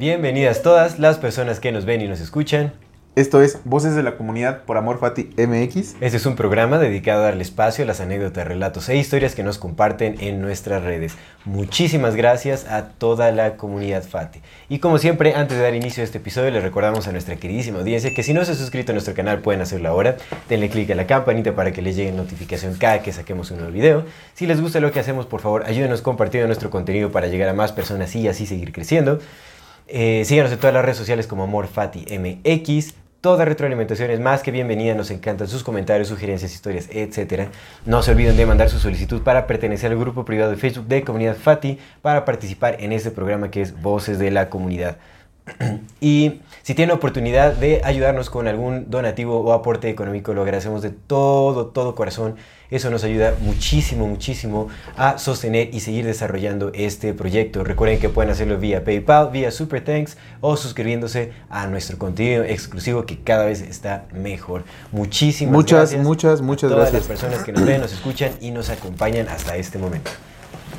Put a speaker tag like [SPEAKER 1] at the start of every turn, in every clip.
[SPEAKER 1] Bienvenidas todas las personas que nos ven y nos escuchan.
[SPEAKER 2] Esto es Voces de la Comunidad por Amor Fati MX.
[SPEAKER 1] Este es un programa dedicado a darle espacio a las anécdotas, relatos e historias que nos comparten en nuestras redes. Muchísimas gracias a toda la comunidad Fati. Y como siempre, antes de dar inicio a este episodio, les recordamos a nuestra queridísima audiencia que si no se han suscrito a nuestro canal pueden hacerlo ahora. Denle click a la campanita para que les llegue notificación cada que saquemos un nuevo video. Si les gusta lo que hacemos, por favor, ayúdenos compartiendo nuestro contenido para llegar a más personas y así seguir creciendo. Eh, síganos en todas las redes sociales como AmorFatiMX. Toda retroalimentación es más que bienvenida, nos encantan sus comentarios, sugerencias, historias, etc. No se olviden de mandar su solicitud para pertenecer al grupo privado de Facebook de Comunidad Fati para participar en este programa que es Voces de la Comunidad. y si tienen oportunidad de ayudarnos con algún donativo o aporte económico, lo agradecemos de todo, todo corazón. Eso nos ayuda muchísimo, muchísimo a sostener y seguir desarrollando este proyecto. Recuerden que pueden hacerlo vía PayPal, vía Super Thanks o suscribiéndose a nuestro contenido exclusivo que cada vez está mejor. Muchísimas
[SPEAKER 2] muchas,
[SPEAKER 1] gracias.
[SPEAKER 2] Muchas, muchas,
[SPEAKER 1] a todas
[SPEAKER 2] gracias.
[SPEAKER 1] las personas que nos ven, nos escuchan y nos acompañan hasta este momento.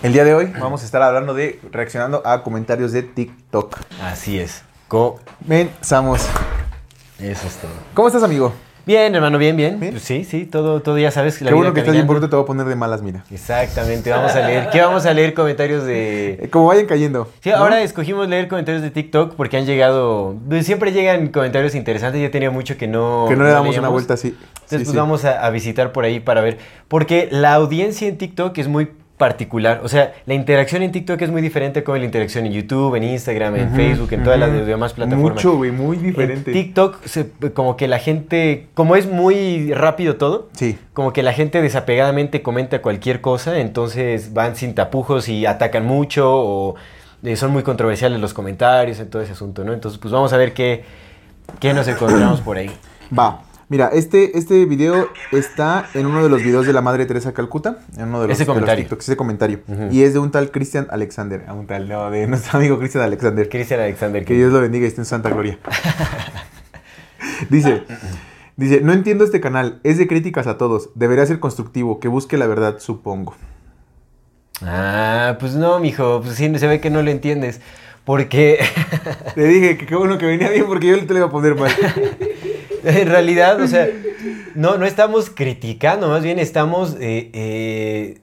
[SPEAKER 2] El día de hoy vamos a estar hablando de reaccionando a comentarios de TikTok.
[SPEAKER 1] Así es.
[SPEAKER 2] Comenzamos.
[SPEAKER 1] Eso es todo.
[SPEAKER 2] ¿Cómo estás, amigo?
[SPEAKER 1] Bien, hermano, bien, bien.
[SPEAKER 2] ¿Bien?
[SPEAKER 1] Pues sí, sí, todo, todo ya sabes. la
[SPEAKER 2] Qué bueno que estás bien, porque te voy a poner de malas, mira.
[SPEAKER 1] Exactamente, vamos a leer. ¿Qué vamos a leer? Comentarios de...
[SPEAKER 2] Eh, Como vayan cayendo.
[SPEAKER 1] Sí,
[SPEAKER 2] ¿no?
[SPEAKER 1] ahora escogimos leer comentarios de TikTok porque han llegado... pues, Siempre llegan comentarios interesantes, ya tenía mucho que no...
[SPEAKER 2] Que no le damos una vuelta así.
[SPEAKER 1] Entonces,
[SPEAKER 2] Sí,
[SPEAKER 1] pues
[SPEAKER 2] sí.
[SPEAKER 1] vamos a, a visitar por ahí para ver. Porque la audiencia en TikTok es muy particular. O sea, la interacción en TikTok es muy diferente como la interacción en YouTube, en Instagram, en Facebook, en todas las demás plataformas.
[SPEAKER 2] Mucho, güey, muy
[SPEAKER 1] En
[SPEAKER 2] diferente.
[SPEAKER 1] TikTok, se- como que la gente, como es muy rápido todo,
[SPEAKER 2] Sí.
[SPEAKER 1] como que la gente desapegadamente comenta cualquier cosa, entonces van sin tapujos y atacan mucho o eh, son muy controversiales los comentarios en todo ese asunto, ¿no? Entonces, pues vamos a ver qué, qué nos encontramos por ahí.
[SPEAKER 2] Va. Mira, este, este video está en uno de los videos de la Madre Teresa Calcuta. En uno de los,
[SPEAKER 1] Ese
[SPEAKER 2] de los
[SPEAKER 1] comentario.
[SPEAKER 2] TikToks, ese comentario. Y es de un tal Christian Alexander. A un tal, no, de nuestro amigo Christian Alexander.
[SPEAKER 1] Cristian Alexander,
[SPEAKER 2] Que Dios lo bendiga y esté en santa gloria. dice, dice, no entiendo este canal, es de críticas a todos, debería ser constructivo, que busque la verdad, supongo.
[SPEAKER 1] Ah, pues no, mijo, pues sí, se ve que no lo entiendes. Porque
[SPEAKER 2] Te dije que qué bueno que venía bien porque yo te lo iba a poner mal.
[SPEAKER 1] en realidad, o sea, no, no estamos criticando, más bien estamos, eh, eh,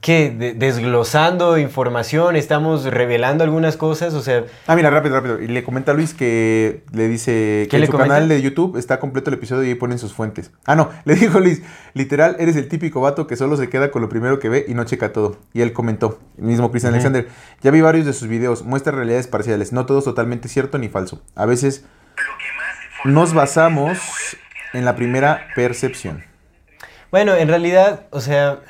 [SPEAKER 1] ¿qué? De- desglosando información, estamos revelando algunas cosas, o sea,
[SPEAKER 2] Ah, mira, rápido, rápido. Y le comenta a Luis que le dice
[SPEAKER 1] ¿Qué
[SPEAKER 2] que en
[SPEAKER 1] le
[SPEAKER 2] su
[SPEAKER 1] comenta?
[SPEAKER 2] canal de YouTube está completo el episodio y ahí ponen sus fuentes. Ah, no, le dijo Luis, literal, eres el típico vato que solo se queda con lo primero que ve y no checa todo. Y él comentó, el mismo Christian
[SPEAKER 1] Ujú.
[SPEAKER 2] Alexander, ya vi varios de sus videos, muestra realidades parciales, no todo es totalmente cierto ni falso. A veces nos basamos en la primera percepción.
[SPEAKER 1] Bueno, en realidad, o sea,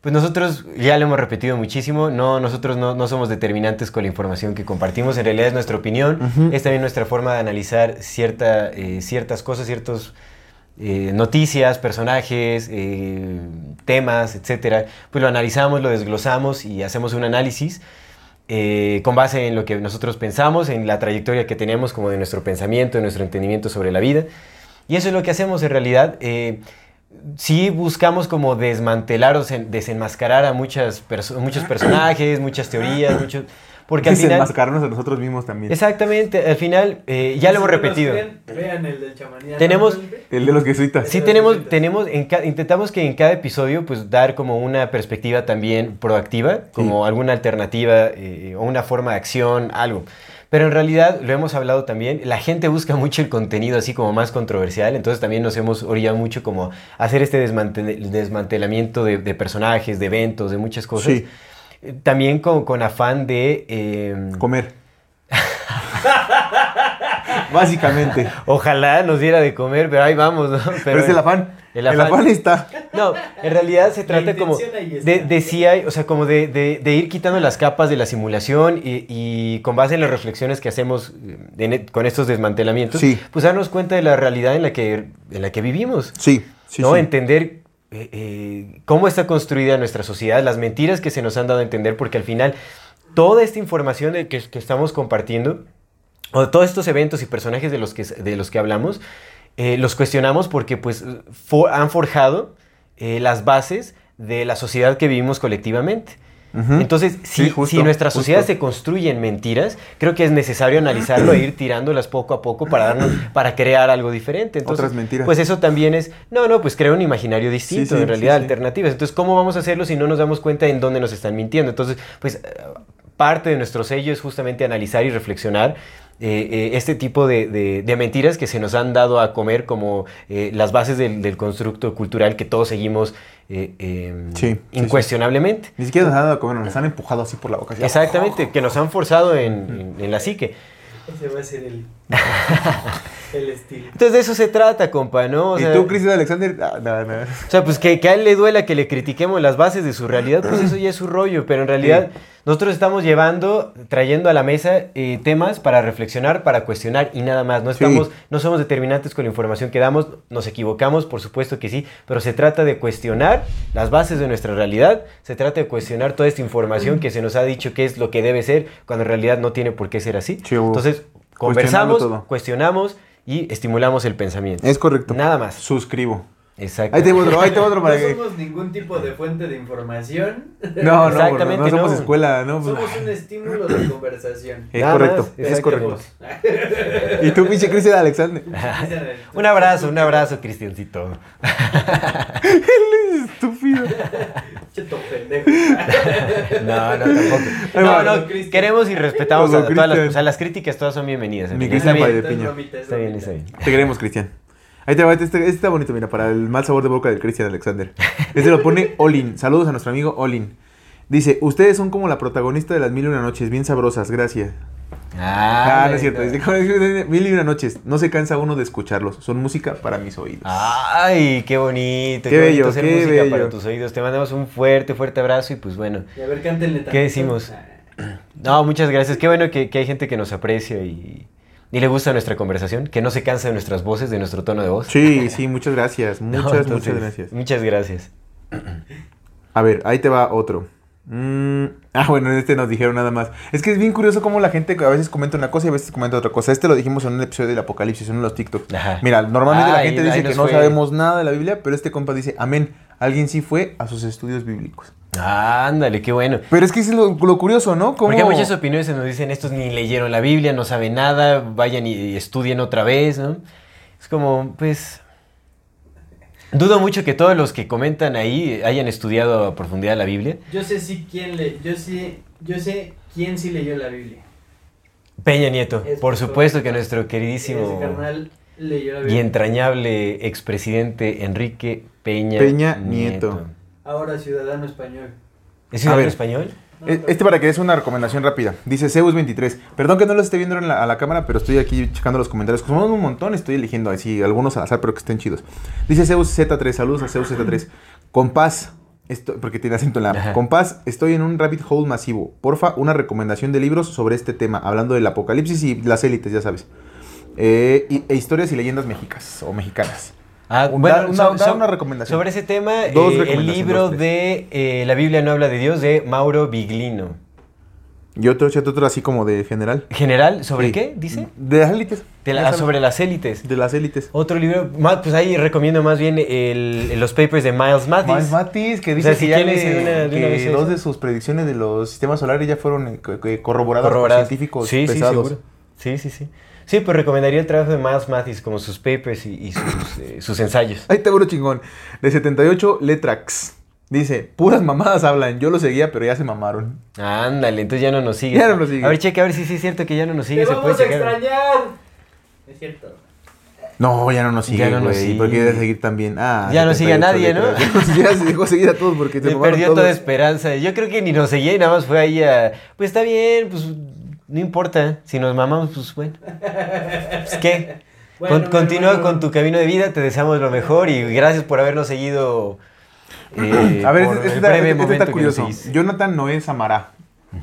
[SPEAKER 1] pues nosotros ya lo hemos repetido muchísimo, no, nosotros no, no somos determinantes con la información que compartimos, en realidad es nuestra opinión, es también nuestra forma de analizar cierta, eh, ciertas cosas, ciertas noticias, personajes, eh, temas, etcétera. Pues lo analizamos, lo desglosamos y hacemos un análisis. Eh, con base en lo que nosotros pensamos, en la trayectoria que tenemos como de nuestro pensamiento, de nuestro entendimiento sobre la vida. Y eso es lo que hacemos en realidad. Eh, sí buscamos como desmantelar o sen- desenmascarar a muchas perso- muchos personajes, muchas teorías, muchos... Porque al final...
[SPEAKER 2] Desenmascararnos a nosotros mismos también.
[SPEAKER 1] Exactamente, al final eh, ya lo hemos repetido.
[SPEAKER 3] ven, vean el del chamanía.
[SPEAKER 1] Tenemos-
[SPEAKER 2] El de los jesuitas.
[SPEAKER 1] Sí tenemos, tenemos en ca- intentamos que en cada episodio pues dar como una perspectiva también proactiva, como alguna alternativa eh, o una forma de acción, algo. Pero en realidad, lo hemos hablado también, la gente busca mucho el contenido así como más controversial, entonces también nos hemos orillado mucho como a hacer este desmante- desmantelamiento de, de personajes, de eventos, de muchas cosas.
[SPEAKER 2] Sí.
[SPEAKER 1] También con, con afán de... eh,
[SPEAKER 2] Comer. Básicamente.
[SPEAKER 1] ojalá nos diera de comer, pero ahí vamos, ¿no?
[SPEAKER 2] Pero, es el afán.
[SPEAKER 1] el
[SPEAKER 2] El
[SPEAKER 1] afán.
[SPEAKER 2] está.
[SPEAKER 1] No, en realidad se trata como de, de sí hay, o sea, como de, de- de ir quitando las capas de la simulación y, y con base en las reflexiones que hacemos eh, en e- con estos desmantelamientos,
[SPEAKER 2] Sí.
[SPEAKER 1] pues darnos cuenta de la realidad en la que, en la que vivimos.
[SPEAKER 2] Sí, sí,
[SPEAKER 1] ¿no?
[SPEAKER 2] sí.
[SPEAKER 1] Entender eh, eh, cómo está construida nuestra sociedad, las mentiras que se nos han dado a entender, porque al final toda esta información que, estamos compartiendo, o todos estos eventos y personajes de los que, de los que hablamos, eh, los cuestionamos porque pues, han forjado las bases de la sociedad que vivimos colectivamente. Entonces, si,
[SPEAKER 2] Sí, justo,
[SPEAKER 1] si nuestra
[SPEAKER 2] justo.
[SPEAKER 1] sociedad se construye en mentiras, creo que es necesario analizarlo e ir tirándolas poco a poco para darnos, para crear algo diferente. Entonces,
[SPEAKER 2] Otras mentiras.
[SPEAKER 1] Pues eso también es, no, no, pues crea un imaginario distinto,
[SPEAKER 2] Sí, sí,
[SPEAKER 1] en realidad alternativas. Entonces, ¿cómo vamos a hacerlo si no nos damos cuenta en dónde nos están mintiendo? Entonces, pues eh, parte de nuestro sello es justamente analizar y reflexionar eh, eh, este tipo de, de- de mentiras que se nos han dado a comer como eh, las bases del, del constructo cultural que todos seguimos eh, eh,
[SPEAKER 2] Sí, sí, sí.
[SPEAKER 1] incuestionablemente.
[SPEAKER 2] Ni siquiera nos han dado a comer, nos han empujado así por la boca. así.
[SPEAKER 1] Exactamente, que nos han forzado en, en- en la psique.
[SPEAKER 3] Ese va a ser el, el estilo.
[SPEAKER 1] Entonces de eso se trata, compa, ¿no? O
[SPEAKER 2] ¿Y
[SPEAKER 1] sea,
[SPEAKER 2] tú, Cristian Alexander? Ah, no, no.
[SPEAKER 1] O sea, pues que, que a él le duela que le critiquemos las bases de su realidad, pues eso ya es su rollo, pero en realidad nosotros estamos llevando, trayendo a la mesa eh, temas para reflexionar, para cuestionar y nada más. No,
[SPEAKER 2] Sí.
[SPEAKER 1] estamos, no somos determinantes con la información que damos, nos equivocamos, por supuesto que sí, pero se trata de cuestionar las bases de nuestra realidad, se trata de cuestionar toda esta información que se nos ha dicho que es lo que debe ser, cuando en realidad no tiene por qué ser así. Entonces, conversamos,
[SPEAKER 2] todo.
[SPEAKER 1] cuestionamos y estimulamos el pensamiento.
[SPEAKER 2] Es correcto.
[SPEAKER 1] Nada más.
[SPEAKER 2] Suscribo.
[SPEAKER 1] Exacto.
[SPEAKER 2] Ahí tengo otro, ahí tengo otro
[SPEAKER 3] No
[SPEAKER 2] para que...
[SPEAKER 3] somos ningún tipo de fuente de información.
[SPEAKER 2] No, no,
[SPEAKER 1] Exactamente,
[SPEAKER 2] no, no somos
[SPEAKER 1] no.
[SPEAKER 2] escuela, ¿no? Pues,
[SPEAKER 3] Somos un estímulo de conversación.
[SPEAKER 2] Es
[SPEAKER 1] Nada
[SPEAKER 2] correcto,
[SPEAKER 1] más,
[SPEAKER 2] es correcto. ¿Y tú, pinche Cristian Alexander?
[SPEAKER 1] Un abrazo, un abrazo, Cristiancito.
[SPEAKER 2] Estúpido.
[SPEAKER 3] Cheto pendejo.
[SPEAKER 1] No, no, tampoco. No, queremos y respetamos a todas las,
[SPEAKER 2] Cristian.
[SPEAKER 1] o sea, las críticas todas son bienvenidas.
[SPEAKER 2] Mi. Cristian
[SPEAKER 1] Está bien,
[SPEAKER 2] Paide Piña.
[SPEAKER 1] está bien, está bien.
[SPEAKER 2] Te queremos, Cristian. Ahí te va, este, este está bonito, mira, para el mal sabor de boca del Cristian Alexander. Este lo pone Olin. Saludos a nuestro amigo Olin. Dice, ustedes son como la protagonista de las mil y una noches, bien sabrosas, gracias. Ah, no es cierto. Dice, "Como mil y una noches, no se cansa uno de escucharlos. Son música para mis oídos.
[SPEAKER 1] Ay, qué bonito.
[SPEAKER 2] Qué bello,
[SPEAKER 1] bonito hacer
[SPEAKER 2] qué
[SPEAKER 1] música
[SPEAKER 2] bello.
[SPEAKER 1] para tus oídos. Te mandamos un fuerte, fuerte abrazo y pues bueno.
[SPEAKER 3] Y a ver, cántenle
[SPEAKER 1] ¿Qué decimos? No, muchas gracias. Qué bueno que, que hay gente que nos aprecia y, y le gusta nuestra conversación, que no se cansa de nuestras voces, de nuestro tono de voz.
[SPEAKER 2] Sí, sí, muchas gracias.
[SPEAKER 1] No,
[SPEAKER 2] Muchas,
[SPEAKER 1] entonces,
[SPEAKER 2] muchas gracias.
[SPEAKER 1] Muchas gracias.
[SPEAKER 2] A ver, ahí te va otro. Mm, ah, bueno, en este nos dijeron nada más. Es que es bien curioso cómo la gente a veces comenta una cosa y a veces comenta otra cosa. Este lo dijimos en un episodio del Apocalipsis, en uno de los TikTok.
[SPEAKER 1] Ajá.
[SPEAKER 2] Mira, normalmente la gente dice que no
[SPEAKER 1] fue.
[SPEAKER 2] sabemos nada de la Biblia, pero este compa dice, amén. Alguien sí fue a sus estudios bíblicos.
[SPEAKER 1] Ándale, qué bueno.
[SPEAKER 2] Pero es que es lo, lo curioso, ¿no? ¿Cómo?
[SPEAKER 1] Porque hay muchas opiniones nos dicen, estos ni leyeron la Biblia, no saben nada, vayan y estudien otra vez, ¿no? Es como, pues... Dudo mucho que todos los que comentan ahí hayan estudiado a profundidad la Biblia.
[SPEAKER 3] Yo sé sí quién le, yo sé, yo sé quién sí leyó la Biblia.
[SPEAKER 1] Peña Nieto,
[SPEAKER 3] Es
[SPEAKER 1] por supuesto que nuestro queridísimo
[SPEAKER 3] leyó la
[SPEAKER 1] y entrañable expresidente Enrique Peña,
[SPEAKER 2] Peña Nieto.
[SPEAKER 3] Ahora ciudadano español.
[SPEAKER 1] ¿Es ciudadano español?
[SPEAKER 2] Eh, Este para que es una recomendación rápida. Dice Zeus23. Perdón que no lo esté viendo en la- a la cámara, pero estoy aquí checando los comentarios. Como son un montón, estoy eligiendo así algunos al azar, pero que estén chidos. Dice Zeus Z3. Saludos a Zeus Z3. Con paz. Esto, porque tiene acento en la
[SPEAKER 1] Ajá.
[SPEAKER 2] Paz, estoy en un rabbit hole masivo. Porfa, una recomendación de libros sobre este tema, hablando del apocalipsis y las élites, ya sabes. Eh, y- e historias y leyendas mexicas o mexicanas.
[SPEAKER 1] Ah, bueno,
[SPEAKER 2] da- una-
[SPEAKER 1] so-
[SPEAKER 2] da una recomendación.
[SPEAKER 1] Sobre ese tema, eh, el libro de eh, La Biblia no habla de Dios de Mauro Biglino.
[SPEAKER 2] Y otro otro así como de general.
[SPEAKER 1] General, ¿sobre
[SPEAKER 2] Sí.
[SPEAKER 1] qué? Dice.
[SPEAKER 2] De las élites.
[SPEAKER 1] De la- ah, sobre las élites.
[SPEAKER 2] De las élites.
[SPEAKER 1] Otro libro, pues ahí recomiendo más bien el- los papers de Miles Mathis.
[SPEAKER 2] Miles Matis, que
[SPEAKER 1] O
[SPEAKER 2] dice
[SPEAKER 1] sea, si
[SPEAKER 2] que, ya le-
[SPEAKER 1] decir una- de
[SPEAKER 2] que
[SPEAKER 1] una vez
[SPEAKER 2] dos de sus predicciones de los sistemas solares ya fueron eh, co- que corroboradas,
[SPEAKER 1] Corroboradas.
[SPEAKER 2] por científicos
[SPEAKER 1] sí,
[SPEAKER 2] pesados.
[SPEAKER 1] Sí. Sí, sí, sí. Sí, pues recomendaría el trabajo de Miles Mathis, como sus papers y, y sus, eh, sus ensayos.
[SPEAKER 2] Ahí te uno chingón. De 78 Letrax. Dice, puras mamadas hablan. Yo lo seguía, pero ya se mamaron.
[SPEAKER 1] Ándale, entonces ya no nos sigue.
[SPEAKER 2] Ya no nos sigue.
[SPEAKER 1] A ver, cheque, a ver si sí es cierto que ya no nos sigue.
[SPEAKER 3] ¡Te
[SPEAKER 1] se
[SPEAKER 3] vamos a
[SPEAKER 1] checar.
[SPEAKER 3] extrañar! Es cierto.
[SPEAKER 2] No, ya no nos sigue,
[SPEAKER 1] Ya no nos
[SPEAKER 2] güey.
[SPEAKER 1] sigue.
[SPEAKER 2] porque debe seguir también. Ah,
[SPEAKER 1] Ya no sigue a
[SPEAKER 2] 78
[SPEAKER 1] nadie, ¿no?
[SPEAKER 2] Ya se dejó seguir a todos porque se
[SPEAKER 1] Se
[SPEAKER 2] mamaron
[SPEAKER 1] perdió
[SPEAKER 2] todos.
[SPEAKER 1] toda esperanza. Yo creo que ni nos seguía y nada más fue ahí a. Pues está bien, pues no importa. Si nos mamamos, pues bueno. Pues qué.
[SPEAKER 3] Bueno,
[SPEAKER 1] Con- continúa con tu camino de vida, te deseamos lo mejor y gracias por habernos seguido eh,
[SPEAKER 2] A ver, este, este-
[SPEAKER 1] breve
[SPEAKER 2] este está curioso. Jonathan Noé Samará.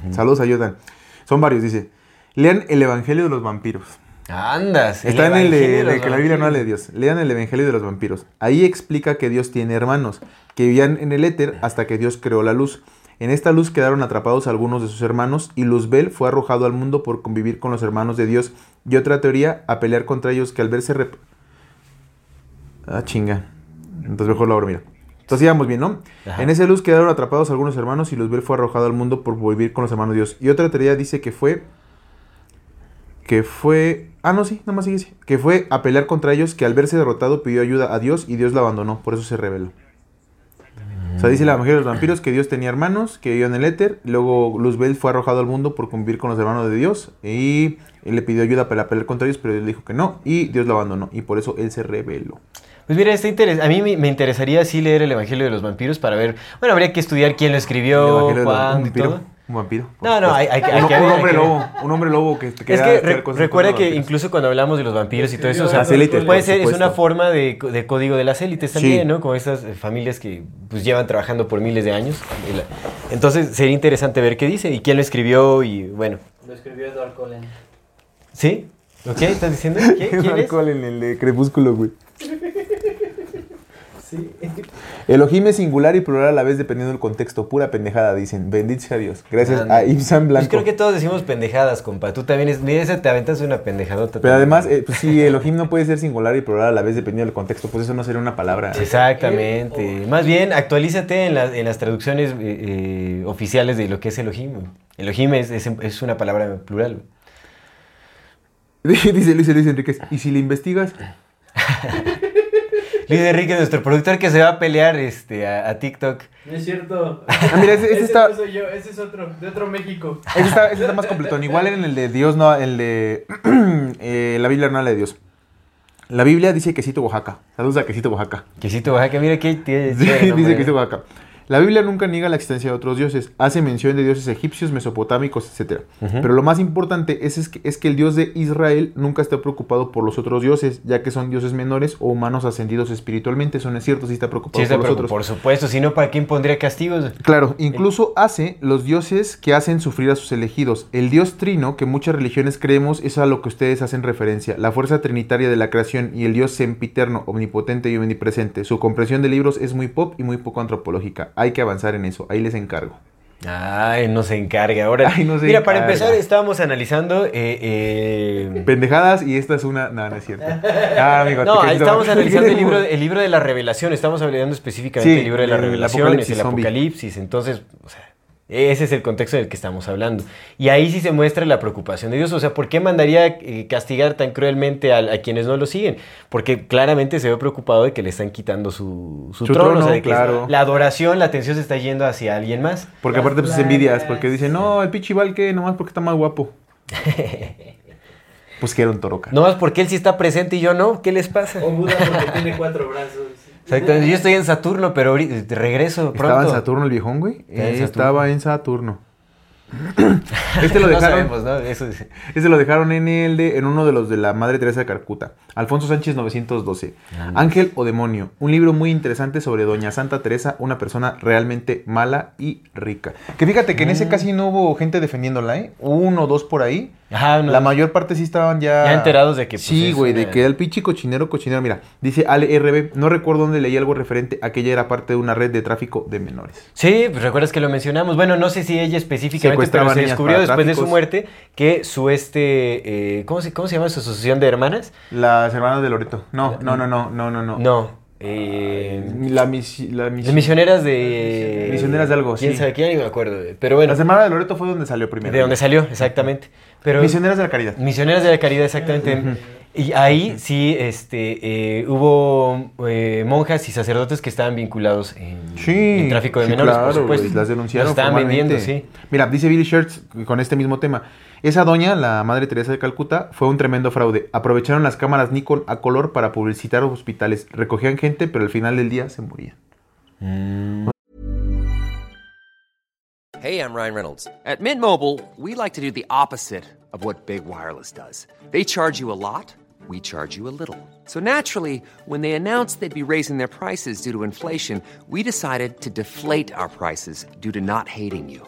[SPEAKER 2] Saludos a Jonathan. Son varios, dice. Lean el Evangelio de los vampiros.
[SPEAKER 1] Andas.
[SPEAKER 2] Está en el de,
[SPEAKER 1] Evangelio
[SPEAKER 2] de que la Biblia no habla de. Dios. Lean el Evangelio de los vampiros. Ahí explica que Dios tiene hermanos, que vivían en el éter hasta que Dios creó la luz. En esta luz quedaron atrapados algunos de sus hermanos y Luzbel fue arrojado al mundo por convivir con los hermanos de Dios. Y otra teoría, a pelear contra ellos que al verse... rep- Ah, chinga. Entonces mejor lo abro, mira. Entonces íbamos bien, ¿no?
[SPEAKER 1] Ajá.
[SPEAKER 2] En esa luz quedaron atrapados algunos hermanos y Luzbel fue arrojado al mundo por vivir con los hermanos de Dios. Y otra teoría dice que fue que fue... Ah, no, sí, nada más sigue. Que fue a pelear contra ellos, que al verse derrotado pidió ayuda a Dios y Dios la abandonó, por eso se rebeló. O sea, dice la mujer de los vampiros que Dios tenía hermanos, que vivían en el éter, luego Luzbel fue arrojado al mundo por convivir con los hermanos de Dios y él le pidió ayuda para pelear contra ellos, pero le dijo que no y Dios lo abandonó y por eso él se rebeló.
[SPEAKER 1] Pues mira, está interes- a mí me, interesaría sí leer el Evangelio de los vampiros para ver. Bueno, habría que estudiar quién lo escribió, cuándo y todo.
[SPEAKER 2] Un vampiro.
[SPEAKER 1] No, no, hay- hay que- hay
[SPEAKER 2] un,
[SPEAKER 1] que-
[SPEAKER 2] un hombre
[SPEAKER 1] que-
[SPEAKER 2] lobo, un hombre lobo que, que
[SPEAKER 1] Es que re- recuerda que incluso cuando hablamos de los vampiros y todo eso, o sea,
[SPEAKER 2] Las élites,
[SPEAKER 1] puede ser, es una forma de, de código de las élites también,
[SPEAKER 2] Sí.
[SPEAKER 1] ¿no? Como estas eh, familias que pues llevan trabajando por miles de años. Entonces sería interesante ver qué dice y quién lo escribió y bueno.
[SPEAKER 3] Lo escribió Edward Cullen.
[SPEAKER 1] ¿Sí? ¿Ok? ¿Estás diciendo? ¿Quién es?
[SPEAKER 2] Alcohol en el de Crepúsculo, güey.
[SPEAKER 3] Sí.
[SPEAKER 2] Elohim es singular y plural a la vez dependiendo del contexto. Pura pendejada, dicen. Bendito sea Dios. Gracias
[SPEAKER 1] Anda.
[SPEAKER 2] a Ibsan
[SPEAKER 1] Pues
[SPEAKER 2] Blanco.
[SPEAKER 1] creo que todos decimos pendejadas, compa. Tú también es, mira, esa te aventas una pendejadota.
[SPEAKER 2] Pero
[SPEAKER 1] también.
[SPEAKER 2] además, eh, pues sí, Elohim no puede ser singular y plural a la vez dependiendo del contexto. Pues eso no sería una palabra.
[SPEAKER 1] Exactamente. Más bien, actualízate en, las- en las traducciones eh, eh, oficiales de lo que es Elohim. Elohim es, es, es una palabra plural.
[SPEAKER 2] Dice Luis, Luis Enríquez. ¿Y si le investigas?
[SPEAKER 1] Luis Enrique, nuestro productor que se va a pelear este, a, a TikTok.
[SPEAKER 3] No es cierto.
[SPEAKER 2] Ah, mira, ese, ese
[SPEAKER 3] Ese
[SPEAKER 2] está,
[SPEAKER 3] no soy yo, ese es otro, de otro México.
[SPEAKER 2] ese está, ese está más completón. Igual en el de Dios, no, el de eh, la Biblia no habla de Dios. La Biblia dice quesito Oaxaca. Saludos a quesito Oaxaca.
[SPEAKER 1] Quesito Oaxaca, mira que tiene.
[SPEAKER 2] Sí, dice quesito Oaxaca. La Biblia nunca niega la existencia de otros dioses, hace mención de dioses egipcios, mesopotámicos, etc. Pero lo más importante es, es, que, es que el Dios de Israel nunca está preocupado por los otros dioses, ya que son dioses menores o humanos ascendidos espiritualmente. Eso no es cierto, sí está preocupado
[SPEAKER 1] Sí, está
[SPEAKER 2] por los otros.
[SPEAKER 1] por supuesto, si no, ¿para quién pondría castigos?
[SPEAKER 2] Claro, incluso hace los dioses que hacen sufrir a sus elegidos. El dios trino, que muchas religiones creemos, es a lo que ustedes hacen referencia. La fuerza trinitaria de la creación y el dios sempiterno, omnipotente y omnipresente. Su comprensión de libros es muy pop y muy poco antropológica. Hay que avanzar en eso. Ahí les encargo.
[SPEAKER 1] Ay, no se encarga. Ahora,
[SPEAKER 2] Ay, no se
[SPEAKER 1] mira, para
[SPEAKER 2] encarga.
[SPEAKER 1] empezar, estábamos analizando. eh, eh,
[SPEAKER 2] Pendejadas y esta es una... No, no es cierto. Ah, amigo,
[SPEAKER 1] No, estamos analizando el libro, el libro de la revelación. Estamos hablando específicamente
[SPEAKER 2] Sí,
[SPEAKER 1] del libro de la revelación, es
[SPEAKER 2] apocalipsis
[SPEAKER 1] el apocalipsis. Entonces, o sea, ese es el contexto del que estamos hablando. Y ahí sí se muestra la preocupación de Dios. O sea, ¿por qué mandaría eh, castigar tan cruelmente a, a quienes no lo siguen? Porque claramente se ve preocupado de que le están quitando su, su
[SPEAKER 2] Su
[SPEAKER 1] trono. o sea, de que
[SPEAKER 2] claro.
[SPEAKER 1] la adoración, la atención se está yendo hacia alguien más.
[SPEAKER 2] Porque aparte pues envidias, porque dicen, no, el pichival que nomás porque está más guapo. pues que era un toroca.
[SPEAKER 1] No más porque él sí está presente y yo no. ¿Qué les pasa?
[SPEAKER 3] O Buda porque tiene cuatro brazos.
[SPEAKER 1] Exactamente. Yo estoy en Saturno, pero ahorita regreso pronto.
[SPEAKER 2] ¿Estaba en Saturno el viejón, güey?
[SPEAKER 1] Estaba en
[SPEAKER 2] Eh,
[SPEAKER 1] Saturno.
[SPEAKER 2] Estaba en Saturno. este lo
[SPEAKER 1] No
[SPEAKER 2] dejaron,
[SPEAKER 1] sabemos, ¿no? Eso es-
[SPEAKER 2] este lo dejaron en el de, en uno de los de la Madre Teresa de Calcuta. Alfonso Sánchez 912. Ángel o demonio, un libro muy interesante sobre Doña Santa Teresa, una persona realmente mala y rica. Que fíjate que en
[SPEAKER 1] Mm.
[SPEAKER 2] ese casi no hubo gente defendiéndola, ¿eh? Uno o dos por ahí.
[SPEAKER 1] Ajá, no.
[SPEAKER 2] La mayor parte sí estaban ya.
[SPEAKER 1] Ya enterados de que, pues,
[SPEAKER 2] sí, güey, de que era el pinche cochinero, cochinero. Mira, dice Ale RB, no recuerdo dónde leí algo referente a que ella era parte de una red de tráfico de menores.
[SPEAKER 1] Sí, pues recuerdas que lo mencionamos. Bueno, no sé si ella específicamente, pero se descubrió después de su muerte que su este, eh, ¿cómo, se, ¿cómo se llama su asociación de hermanas?
[SPEAKER 2] Las hermanas de Loreto. No, no, no, no, no, no. no.
[SPEAKER 1] No, eh,
[SPEAKER 2] La, misi- la misi-
[SPEAKER 1] las misioneras de...
[SPEAKER 2] Misioneras de algo,
[SPEAKER 1] ¿Quién
[SPEAKER 2] sí.
[SPEAKER 1] sabe? ¿Quién? Ni me acuerdo. Pero bueno,
[SPEAKER 2] Las hermanas de Loreto fue donde salió primero.
[SPEAKER 1] de donde salió, exactamente. Pero,
[SPEAKER 2] Misioneras de la Caridad.
[SPEAKER 1] Misioneras de la Caridad, exactamente. Y ahí sí este, eh, hubo eh, monjas y sacerdotes que estaban vinculados en,
[SPEAKER 2] Sí,
[SPEAKER 1] en tráfico de
[SPEAKER 2] sí,
[SPEAKER 1] menores,
[SPEAKER 2] claro,
[SPEAKER 1] por supuesto.
[SPEAKER 2] las denunciaron.
[SPEAKER 1] Los estaban vendiendo, sí.
[SPEAKER 2] Mira, dice Billy Shirts con este mismo tema. Esa doña, la madre Teresa de Calcuta, fue un tremendo fraude. Aprovecharon las cámaras Nikon a color para publicitar hospitales. Recogían gente, pero al final del día se morían.
[SPEAKER 1] Mm.
[SPEAKER 4] Hey, I'm Ryan Reynolds. At Mint Mobile, we like to do the opposite of what Big Wireless does. They charge you a lot, we charge you a little. So naturally, when they announced they'd be raising their prices due to inflation, we decided to deflate our prices due to not hating you.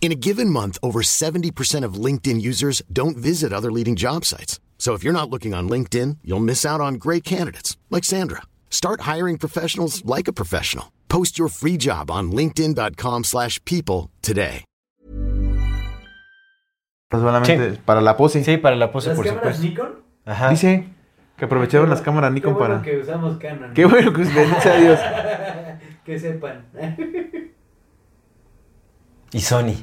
[SPEAKER 5] In a given month, over 70% of LinkedIn users don't visit other leading job sites. So if you're not looking on LinkedIn, you'll miss out on great candidates like Sandra. Start hiring professionals like a professional. Post your free job on linkedin.com/people slash people today.
[SPEAKER 2] Solamente
[SPEAKER 1] Sí.
[SPEAKER 2] para la pose.
[SPEAKER 1] Sí, para la pose,
[SPEAKER 3] ¿Las
[SPEAKER 1] por
[SPEAKER 3] cámaras
[SPEAKER 1] supuesto.
[SPEAKER 3] Nikon?
[SPEAKER 1] Ajá.
[SPEAKER 2] Dice que aprovecharon
[SPEAKER 3] Qué
[SPEAKER 2] las cámaras
[SPEAKER 3] qué
[SPEAKER 2] Nikon
[SPEAKER 3] bueno
[SPEAKER 2] para...
[SPEAKER 3] que usamos Canon.
[SPEAKER 2] Qué bueno que bendito sea Dios.
[SPEAKER 3] que sepan.
[SPEAKER 1] Y Sony.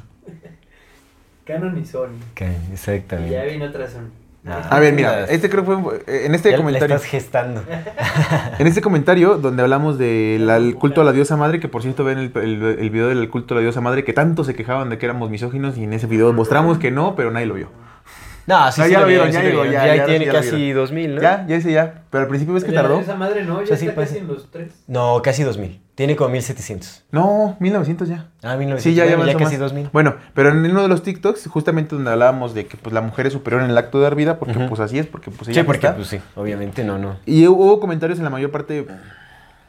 [SPEAKER 3] Canon y Sony.
[SPEAKER 1] Ok,
[SPEAKER 3] Y ya
[SPEAKER 1] exactamente.
[SPEAKER 3] vino otra Sony.
[SPEAKER 1] Ah.
[SPEAKER 2] A ver, mira, este creo que fue en este
[SPEAKER 1] Ya la
[SPEAKER 2] comentario.
[SPEAKER 1] estás gestando.
[SPEAKER 2] En este comentario donde hablamos del culto a la diosa madre, que por cierto ven el, el, el video del culto a la diosa madre, que tanto se quejaban de que éramos misóginos y en ese video mostramos que no, pero nadie lo vio.
[SPEAKER 1] No, sí,
[SPEAKER 2] No,
[SPEAKER 1] sí
[SPEAKER 2] ya lo vieron, ya
[SPEAKER 1] vieron.
[SPEAKER 2] ya,
[SPEAKER 1] Ya,
[SPEAKER 2] ya,
[SPEAKER 1] tiene casi
[SPEAKER 2] vieron.
[SPEAKER 1] 2000, ¿no?
[SPEAKER 2] Ya, ya ese ya. Pero al principio ves que tardó.
[SPEAKER 3] Esa madre no, ya
[SPEAKER 1] O sea,
[SPEAKER 3] está casi en los tres.
[SPEAKER 1] No, casi 2000. Tiene como 1700.
[SPEAKER 2] No, 1900 ya.
[SPEAKER 1] Ah, 1900.
[SPEAKER 2] Sí, ya, ya,
[SPEAKER 1] Bueno, ya casi
[SPEAKER 2] más.
[SPEAKER 1] 2000.
[SPEAKER 2] Bueno, pero en uno de los TikToks, justamente donde hablábamos de que pues, la mujer es superior en el acto de dar vida, porque pues así es, porque pues ella
[SPEAKER 1] Sí,
[SPEAKER 2] no
[SPEAKER 1] porque
[SPEAKER 2] está.
[SPEAKER 1] pues sí, obviamente no, no.
[SPEAKER 2] Y hubo comentarios en la mayor parte,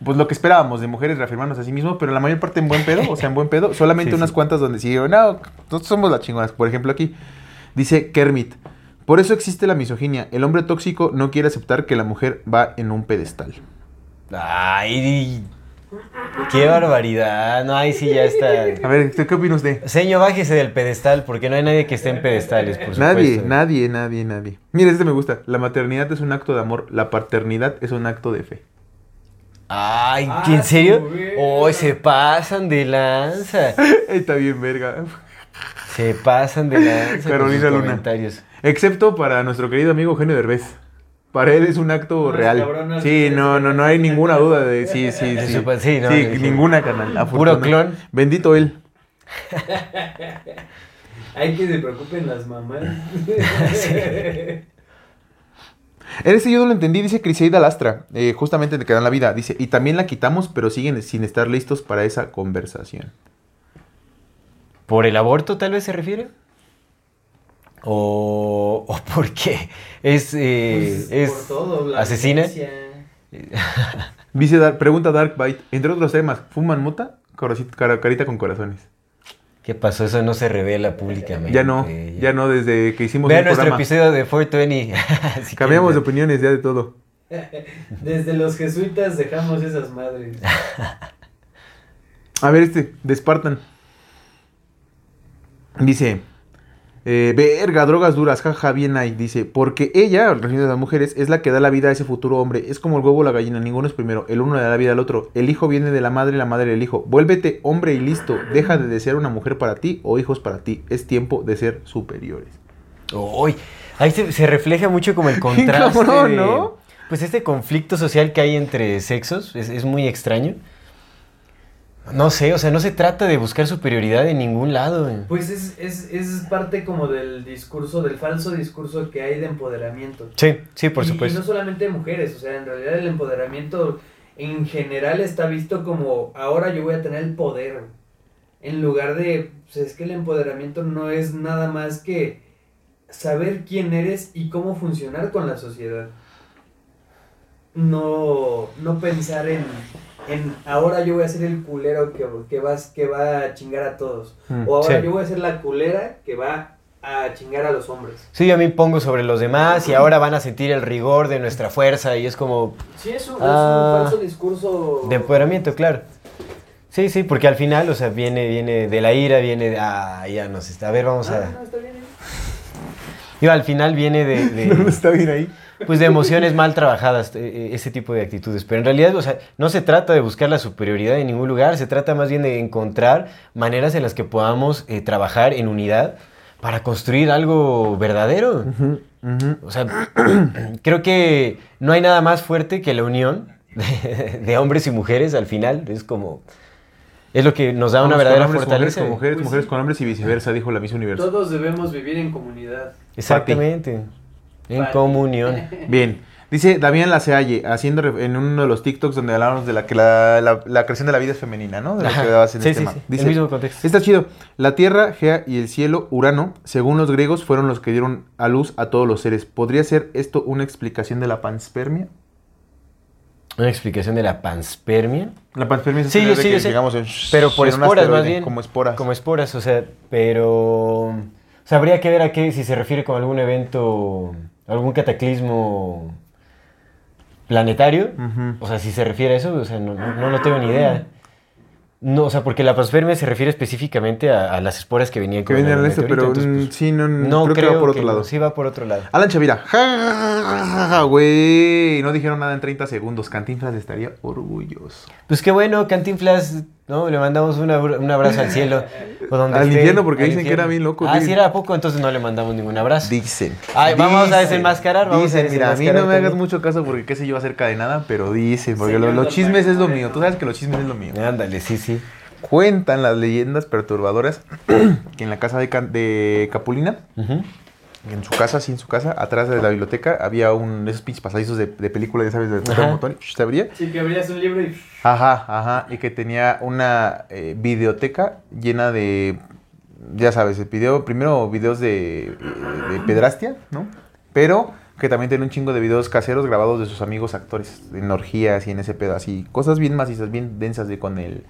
[SPEAKER 2] pues lo que esperábamos de mujeres reafirmarnos a sí mismos, pero la mayor parte en buen pedo, o sea, en buen pedo. Solamente
[SPEAKER 1] Sí,
[SPEAKER 2] unas
[SPEAKER 1] sí.
[SPEAKER 2] cuantas donde sí, no, nosotros somos las chingonas. Por ejemplo, aquí dice Kermit. Por eso existe la misoginia. El hombre tóxico no quiere aceptar que la mujer va en un pedestal.
[SPEAKER 1] Ay, qué barbaridad. No, ahí sí ya está.
[SPEAKER 2] A ver, ¿qué, opina usted?
[SPEAKER 1] Señor, bájese del pedestal, porque no hay nadie que esté en pedestales, por
[SPEAKER 2] Nadie,
[SPEAKER 1] supuesto.
[SPEAKER 2] nadie, nadie, nadie. Mira, este me gusta. La maternidad es un acto de amor, la paternidad es un acto de fe.
[SPEAKER 1] Ay,
[SPEAKER 3] Ah,
[SPEAKER 1] ¿en serio? Oh, se pasan de lanza.
[SPEAKER 2] Está bien, verga.
[SPEAKER 1] Se pasan de lanza. con
[SPEAKER 2] Carolina
[SPEAKER 1] sus
[SPEAKER 2] Luna.
[SPEAKER 1] comentarios.
[SPEAKER 2] Excepto para nuestro querido amigo Eugenio Derbez. Para él es un acto
[SPEAKER 3] No,
[SPEAKER 2] real.
[SPEAKER 3] cabrón,
[SPEAKER 2] sí,
[SPEAKER 3] sí,
[SPEAKER 2] no, no, no hay ninguna duda de sí, sí, sí.
[SPEAKER 1] sí, no,
[SPEAKER 2] Sí, ninguna canal.
[SPEAKER 1] Puro clon.
[SPEAKER 2] Bendito él.
[SPEAKER 3] Hay que se preocupen las mamás.
[SPEAKER 2] En este yo no lo entendí, dice Criseida Lastra, eh, justamente de que dan la vida. Dice, y también la quitamos, pero siguen sin estar listos para esa conversación.
[SPEAKER 1] ¿Por el aborto tal vez se refiere? ¿O, o por qué? ¿Es, eh,
[SPEAKER 3] Pues,
[SPEAKER 1] es
[SPEAKER 3] por todo, la
[SPEAKER 1] asesina?
[SPEAKER 3] violencia.
[SPEAKER 2] Dice, Dar- pregunta Dark Bite, entre otros temas, ¿fuman mota? Carita con corazones.
[SPEAKER 1] ¿Qué pasó? Eso no se revela públicamente.
[SPEAKER 2] Ya no, ya no, desde que hicimos
[SPEAKER 1] Vean nuestro
[SPEAKER 2] programa.
[SPEAKER 1] episodio de 420. si
[SPEAKER 2] Cambiamos de opiniones ya de todo.
[SPEAKER 3] Desde los jesuitas dejamos esas madres.
[SPEAKER 2] A ver este, de Spartan. Dice, eh, verga, drogas duras, jaja, bien ahí. Dice, porque ella, refiriendo a las mujeres, es la que da la vida a ese futuro hombre. Es como el huevo o la gallina, ninguno es primero. El uno le da la vida al otro. El hijo viene de la madre, la madre del hijo. Vuélvete hombre y listo. Deja de desear una mujer para ti o hijos para ti. Es tiempo de ser superiores.
[SPEAKER 1] Uy, ahí se, se refleja mucho como el contraste.
[SPEAKER 2] cabrón,
[SPEAKER 1] de-
[SPEAKER 2] ¿no?
[SPEAKER 1] Pues este conflicto social que hay entre sexos es, es muy extraño. No sé, o sea, no se trata de buscar superioridad en ningún lado.
[SPEAKER 3] Pues es, es, es parte como del discurso, del falso discurso que hay de empoderamiento.
[SPEAKER 1] Sí, sí, por
[SPEAKER 3] Y-
[SPEAKER 1] supuesto.
[SPEAKER 3] Y no solamente de mujeres, o sea, en realidad el empoderamiento en general está visto como ahora yo voy a tener el poder. En lugar de, pues es que el empoderamiento no es nada más que saber quién eres y cómo funcionar con la sociedad. No, no pensar en, en ahora yo voy a ser el culero que, que, vas, que va a chingar a todos.
[SPEAKER 2] Mm,
[SPEAKER 3] o ahora
[SPEAKER 1] sí.
[SPEAKER 3] yo voy a ser la culera que va a chingar a los hombres.
[SPEAKER 1] Sí, yo me impongo sobre los demás y ahora van a sentir el rigor de nuestra fuerza y es como
[SPEAKER 3] Sí, es un,
[SPEAKER 1] Ah,
[SPEAKER 3] es un falso discurso.
[SPEAKER 1] de empoderamiento, claro. Sí, sí, porque al final, o sea, viene, viene de la ira, viene de, ah, ya nos está, a ver, vamos
[SPEAKER 3] Ah,
[SPEAKER 1] a,
[SPEAKER 3] no, está bien. ¿eh?
[SPEAKER 1] digo, al final viene de, de-
[SPEAKER 2] No está bien ahí.
[SPEAKER 1] Pues de emociones mal trabajadas, eh, eh, ese tipo de actitudes. Pero en realidad, o sea, no se trata de buscar la superioridad en ningún lugar, se trata más bien de encontrar maneras en las que podamos eh, trabajar en unidad para construir algo verdadero. O sea, creo que no hay nada más fuerte que la unión de, de hombres y mujeres al final. Es como. Es lo que nos da una
[SPEAKER 2] Vamos
[SPEAKER 1] verdadera
[SPEAKER 2] hombres,
[SPEAKER 1] fortaleza.
[SPEAKER 2] Mujeres con mujeres,
[SPEAKER 3] Pues
[SPEAKER 2] mujeres
[SPEAKER 3] sí.
[SPEAKER 2] con hombres y viceversa, dijo la Miss Universo.
[SPEAKER 3] Todos debemos vivir en comunidad.
[SPEAKER 1] Exactamente. En
[SPEAKER 3] Vale.
[SPEAKER 1] comunión.
[SPEAKER 2] Bien. Dice Damián Lacealle, haciendo en uno de los TikToks donde hablábamos de la que la, la- la creación de la vida es femenina, ¿no? De lo que dabas en
[SPEAKER 1] Sí,
[SPEAKER 2] el
[SPEAKER 1] sí,
[SPEAKER 2] tema.
[SPEAKER 1] sí.
[SPEAKER 2] Dice,
[SPEAKER 1] El mismo contexto.
[SPEAKER 2] Está chido. La tierra, Gea y el cielo, Urano, según los griegos, fueron los que dieron a luz a todos los seres. ¿Podría ser esto una explicación de la panspermia?
[SPEAKER 1] Una explicación de la panspermia.
[SPEAKER 2] La panspermia es
[SPEAKER 1] Sí, yo
[SPEAKER 2] que
[SPEAKER 1] yo sé.
[SPEAKER 2] llegamos en-
[SPEAKER 1] Pero por
[SPEAKER 2] en un
[SPEAKER 1] esporas más
[SPEAKER 2] asteroide,
[SPEAKER 1] bien.
[SPEAKER 2] Como esporas.
[SPEAKER 1] Como esporas, o sea, pero... O sea, habría que ver a qué, si se refiere con algún evento, algún cataclismo planetario.
[SPEAKER 2] Ujú.
[SPEAKER 1] O sea, si se refiere a eso, o sea, no, no, no tengo ni idea. No, o sea, porque la panspermia se refiere específicamente a, a las esporas que venían
[SPEAKER 2] Que
[SPEAKER 1] con
[SPEAKER 2] viene
[SPEAKER 1] el
[SPEAKER 2] este, pero
[SPEAKER 1] entonces, pues,
[SPEAKER 2] sí, no,
[SPEAKER 1] no
[SPEAKER 2] creo,
[SPEAKER 1] creo,
[SPEAKER 2] que va por otro lado.
[SPEAKER 1] no, sí va por otro lado.
[SPEAKER 2] Alan Chavira, güey, no dijeron nada en 30 segundos. Cantinflas estaría orgulloso.
[SPEAKER 1] Pues qué bueno, Cantinflas, ¿no? Le mandamos un abra- un abrazo al cielo. o donde
[SPEAKER 2] Al infierno, porque
[SPEAKER 1] al
[SPEAKER 2] dicen que era bien loco,
[SPEAKER 1] Ah,
[SPEAKER 2] dicen.
[SPEAKER 1] si era poco, entonces no le mandamos ningún abrazo.
[SPEAKER 2] Dicen.
[SPEAKER 1] Ay, vamos a
[SPEAKER 2] Dicen.
[SPEAKER 1] desenmascarar, vamos a
[SPEAKER 2] Dicen, mira, a mí no
[SPEAKER 1] desenmascarar
[SPEAKER 2] me hagas mucho caso porque qué sé yo acerca de nada, pero dicen, porque lo- los chismes es lo mío. Tú sabes que los chismes es lo mío.
[SPEAKER 1] Ándale, sí, sí.
[SPEAKER 2] Cuentan las leyendas perturbadoras que en la casa de, Can- de Capulina,
[SPEAKER 1] Ujú.
[SPEAKER 2] En su casa, sí, en su casa, atrás de la biblioteca, había un esos pinches pasadizos de, de película, ya sabes, de un botón y se abría.
[SPEAKER 3] Sí, que abrías un libro y...
[SPEAKER 2] Ajá, ajá, y que tenía una eh, videoteca llena de, ya sabes, el video, primero videos de, de pedrastia, ¿no? Pero que también tiene un chingo de videos caseros grabados de sus amigos actores, en orgías y en ese pedo, así, cosas bien macizas, bien densas de con el,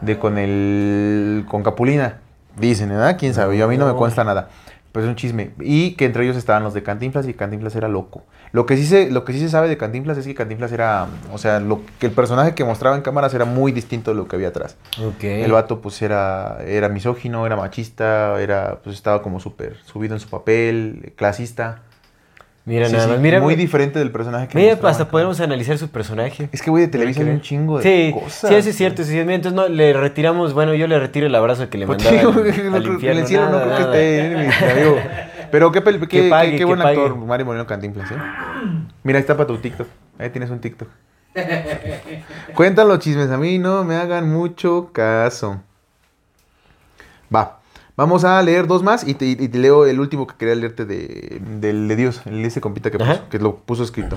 [SPEAKER 2] de con el, con Capulina, dicen, ¿verdad? ¿Quién sabe? Yo a mí no me consta nada. Pues es un chisme. Y que entre ellos estaban los de Cantinflas y Cantinflas era loco. Lo que sí se, lo que sí se sabe de Cantinflas es que Cantinflas era, o sea, lo que el personaje que mostraba en cámaras era muy distinto de lo que había atrás. El vato pues era, era misógino, era machista, era, pues estaba como súper subido en su papel, clasista.
[SPEAKER 1] Mira
[SPEAKER 2] Sí,
[SPEAKER 1] nada
[SPEAKER 2] sí,
[SPEAKER 1] mira.
[SPEAKER 2] muy diferente del personaje que
[SPEAKER 1] Mira, hasta podemos analizar su personaje.
[SPEAKER 2] Es que güey, de
[SPEAKER 1] que
[SPEAKER 2] un chingo de
[SPEAKER 1] Sí,
[SPEAKER 2] cosas.
[SPEAKER 1] sí, eso es cierto. Sí, entonces no, le retiramos, bueno, yo le retiro el abrazo que le
[SPEAKER 2] Pues,
[SPEAKER 1] mandaba
[SPEAKER 2] digo,
[SPEAKER 1] al,
[SPEAKER 2] el cielo no creo que esté, mi amigo. Pero qué, qué,
[SPEAKER 1] Que pague,
[SPEAKER 2] qué- qué buen
[SPEAKER 1] pague.
[SPEAKER 2] actor, Mario Moreno Cantinflas, ¿eh? Mira, ahí está para tu TikTok. Ahí tienes un TikTok. Cuentan los chismes, a mí no me hagan mucho caso. Va. Vamos a leer dos más y te, y te leo el último que quería leerte de, del de Dios, el de ese compita que puso, que lo puso escrito.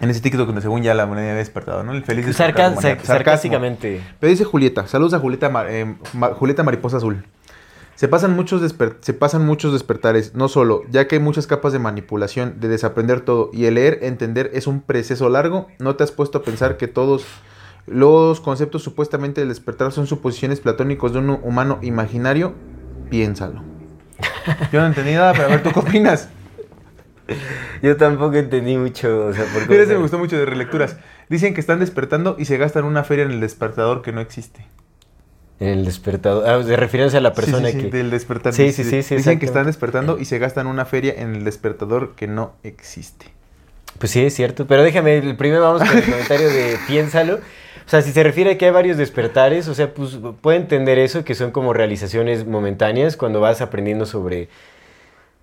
[SPEAKER 2] En ese TikTok donde según ya la humanidad ya ha despertado, ¿no? El feliz despertar
[SPEAKER 1] Sarca- sarcásticamente.
[SPEAKER 2] Pero dice Julieta. Saludos a Julieta, eh, Ma- Julieta Mariposa Azul. Se pasan, muchos desper- se pasan muchos despertares, no solo, ya que hay muchas capas de manipulación, de desaprender todo, y el leer, entender es un proceso largo, no te has puesto a pensar que todos los conceptos supuestamente del despertar son suposiciones platónicos de un humano imaginario, piénsalo. Yo no entendí nada, pero a ver, ¿tú qué opinas?
[SPEAKER 1] Yo tampoco entendí mucho, o sea, por
[SPEAKER 2] Mira, ese me gustó mucho de relecturas. Dicen que están despertando y se gastan una feria en el despertador que no existe.
[SPEAKER 1] En el despertador. Ah, de refiriéndose a la persona
[SPEAKER 2] Sí, sí, sí,
[SPEAKER 1] que.
[SPEAKER 2] del despertar.
[SPEAKER 1] Sí, sí, sí,
[SPEAKER 2] Dicen que están despertando y se gastan una feria en el despertador que no existe.
[SPEAKER 1] Pues sí, es cierto. Pero déjame, el primero vamos con el comentario de piénsalo. O sea, si se refiere a que hay varios despertares, o sea, pues puede entender eso, que son como realizaciones momentáneas cuando vas aprendiendo sobre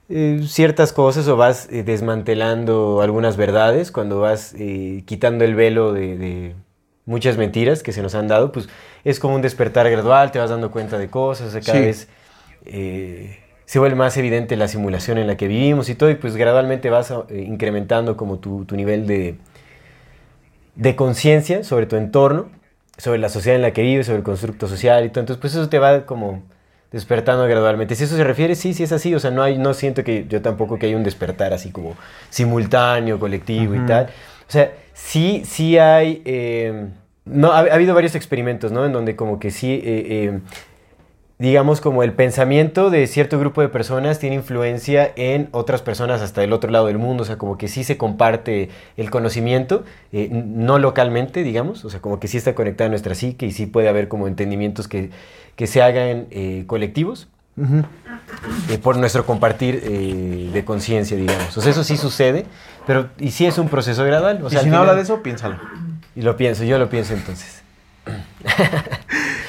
[SPEAKER 1] eh, ciertas cosas o vas eh, desmantelando algunas verdades, cuando vas eh, quitando el velo de, de muchas mentiras que se nos han dado, pues es como un despertar gradual, te vas dando cuenta de cosas, o sea, cada
[SPEAKER 2] Sí.
[SPEAKER 1] vez se vuelve más evidente la simulación en la que vivimos y todo, y pues gradualmente vas incrementando como tu, tu nivel de, de conciencia sobre tu entorno, sobre la sociedad en la que vives, sobre el constructo social y todo. Entonces, pues eso te va como despertando gradualmente. Si eso se refiere, sí, sí es así. O sea, no, hay, no siento que yo tampoco que haya un despertar así como simultáneo, colectivo y tal. O sea, sí, sí hay... eh, no, ha, ha habido varios experimentos, ¿no? En donde como que sí... eh, eh, digamos, como el pensamiento de cierto grupo de personas tiene influencia en otras personas hasta el otro lado del mundo, o sea, como que sí se comparte el conocimiento, eh, no localmente, digamos, o sea, como que sí está conectada a nuestra psique y sí puede haber como entendimientos que, que se hagan eh, colectivos eh, por nuestro compartir eh, de conciencia, digamos. O sea, eso sí sucede, pero y sí es un proceso gradual. O sea,
[SPEAKER 2] y si no habla de eso, piénsalo.
[SPEAKER 1] Y lo pienso, yo lo pienso entonces.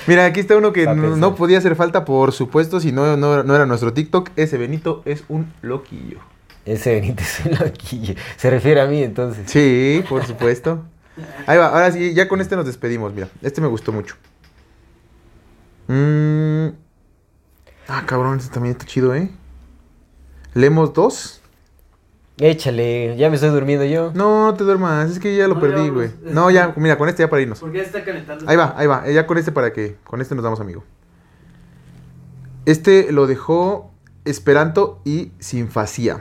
[SPEAKER 2] Mira, aquí está uno que no, no podía hacer falta, por supuesto, si no, no, no era nuestro TikTok. Ese Benito es un loquillo.
[SPEAKER 1] Ese Benito es un loquillo. Se refiere a mí entonces.
[SPEAKER 2] Sí, por supuesto. Ahí va, ahora sí, ya con este nos despedimos. Mira, este me gustó mucho. Mm. Ah, cabrón, este también está chido, ¿eh? Leemos dos.
[SPEAKER 1] Échale, ya me estoy durmiendo yo.
[SPEAKER 2] No, no te duermas, es que ya lo
[SPEAKER 3] No,
[SPEAKER 2] perdí,
[SPEAKER 3] ya
[SPEAKER 2] güey. No, ya, mira, con este ya para irnos.
[SPEAKER 3] Porque ya está calentando.
[SPEAKER 2] Ahí va, ahí va, ya con este para que, con este nos damos amigo. Este lo dejó Esperanto y Sinfacía.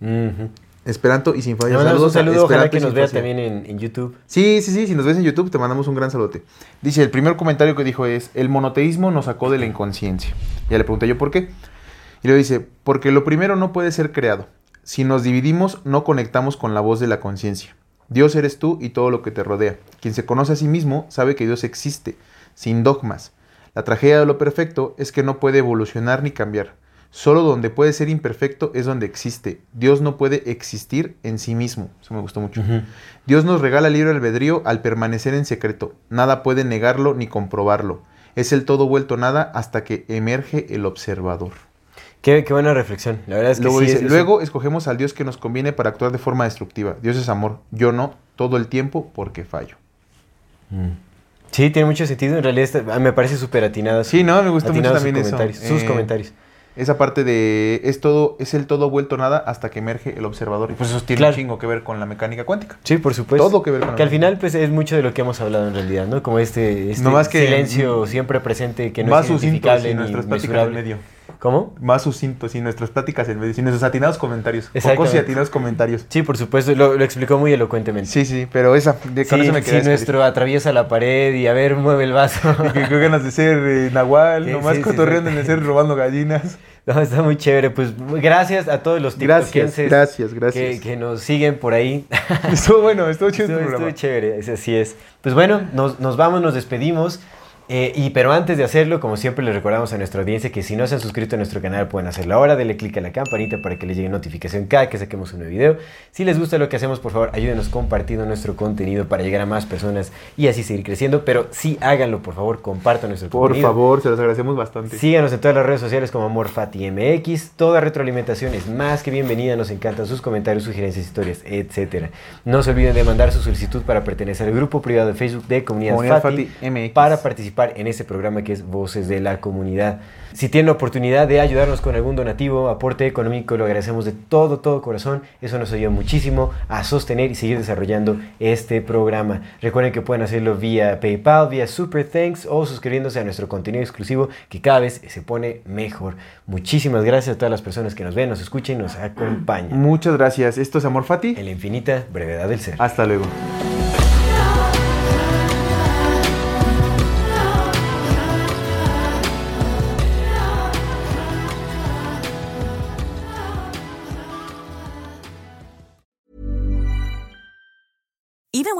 [SPEAKER 1] Ujú.
[SPEAKER 2] Esperanto y Sinfacía.
[SPEAKER 1] Le mandamos un
[SPEAKER 2] Saludos a
[SPEAKER 1] saludo, ojalá que nos vea también en, en YouTube.
[SPEAKER 2] Sí, sí, sí, si nos ves en YouTube te mandamos un gran saludote. Dice, el primer comentario que dijo es, el monoteísmo nos sacó de la inconsciencia. Ya le pregunté yo por qué. Y luego dice, porque lo primero no puede ser creado. Si nos dividimos, no conectamos con la voz de la conciencia. Dios eres tú y todo lo que te rodea. Quien se conoce a sí mismo sabe que Dios existe, sin dogmas. La tragedia de lo perfecto es que no puede evolucionar ni cambiar. Solo donde puede ser imperfecto es donde existe. Dios no puede existir en sí mismo. Eso me gustó mucho. Dios nos regala libre albedrío al permanecer en secreto. Nada puede negarlo ni comprobarlo. Es el todo vuelto nada hasta que emerge el observador.
[SPEAKER 1] Qué, qué buena reflexión. La verdad es que
[SPEAKER 2] Luego
[SPEAKER 1] sí,
[SPEAKER 2] dice,
[SPEAKER 1] es-
[SPEAKER 2] luego escogemos al Dios que nos conviene para actuar de forma destructiva. Dios es amor, yo no, todo el tiempo porque fallo.
[SPEAKER 1] Sí, tiene mucho sentido. En realidad está- ah, me parece súper atinado.
[SPEAKER 2] Sí, no, me gustó mucho también eso.
[SPEAKER 1] comentarios, Sus
[SPEAKER 2] Eh,
[SPEAKER 1] comentarios.
[SPEAKER 2] Esa parte de es todo, es el todo vuelto nada hasta que emerge el observador. Y pues eso tiene
[SPEAKER 1] Claro.
[SPEAKER 2] un chingo que ver con la mecánica cuántica.
[SPEAKER 1] Sí, por supuesto.
[SPEAKER 2] todo que ver con
[SPEAKER 1] Que al final, pues, es mucho de lo que hemos hablado en realidad, ¿no? Como este, este
[SPEAKER 2] No más que-
[SPEAKER 1] silencio siempre presente que no
[SPEAKER 2] Más
[SPEAKER 1] es identificable ni
[SPEAKER 2] nuestras pláticas en
[SPEAKER 1] mesurable.
[SPEAKER 2] medio.
[SPEAKER 1] ¿Cómo?
[SPEAKER 2] Más sucinto sin nuestras pláticas en medio, sin nuestros atinados comentarios. Pocos y atinados comentarios.
[SPEAKER 1] Sí, por supuesto. Lo, lo explicó muy elocuentemente.
[SPEAKER 2] Sí, sí, pero esa, de,
[SPEAKER 1] Sí,
[SPEAKER 2] eso me
[SPEAKER 1] sí,
[SPEAKER 2] quedé.
[SPEAKER 1] nuestro atraviesa la pared y a ver, mueve el vaso.
[SPEAKER 2] Que qué ganas de ser eh, Nahual,
[SPEAKER 1] Sí,
[SPEAKER 2] nomás
[SPEAKER 1] sí, sí,
[SPEAKER 2] cotorreando en el ser robando gallinas.
[SPEAKER 1] No, está muy chévere. Pues gracias a todos los
[SPEAKER 2] Gracias,
[SPEAKER 1] tiktokenses
[SPEAKER 2] gracias, gracias.
[SPEAKER 1] Que, que nos siguen por ahí.
[SPEAKER 2] Estuvo bueno, estuvo
[SPEAKER 1] Estuvo,
[SPEAKER 2] este
[SPEAKER 1] estuvo
[SPEAKER 2] programa.
[SPEAKER 1] chévere, así es. Pues bueno, nos, nos vamos, nos despedimos. Eh, y pero antes de hacerlo, como siempre, les recordamos a nuestra audiencia que si no se han suscrito a nuestro canal, pueden hacerlo ahora. Denle click a la campanita para que les llegue notificación cada que saquemos un nuevo video. Si les gusta lo que hacemos, por favor, ayúdenos compartiendo nuestro contenido para llegar a más personas y así seguir creciendo. Pero sí háganlo, por favor, compartan nuestro
[SPEAKER 2] Por
[SPEAKER 1] contenido.
[SPEAKER 2] favor, se los agradecemos bastante.
[SPEAKER 1] Síganos en todas las redes sociales como AmorFatiMX. Toda retroalimentación es más que bienvenida. Nos encantan sus comentarios, sugerencias, historias, etc. No se olviden de mandar su solicitud para pertenecer al grupo privado de Facebook de Comunidad,
[SPEAKER 2] Comunidad
[SPEAKER 1] Fati,
[SPEAKER 2] Fati MX.
[SPEAKER 1] para participar participar en este programa que es Voces de la Comunidad. Si tienen la oportunidad de ayudarnos con algún donativo, aporte económico, lo agradecemos de todo, todo corazón. Eso nos ayuda muchísimo a sostener y seguir desarrollando este programa. Recuerden que pueden hacerlo vía PayPal, vía Super Thanks o suscribiéndose a nuestro contenido exclusivo que cada vez se pone mejor. Muchísimas gracias a todas las personas que nos ven, nos escuchan y nos acompañan.
[SPEAKER 2] Muchas gracias. Esto es Amor Fati.
[SPEAKER 1] En la infinita brevedad del ser.
[SPEAKER 2] Hasta luego.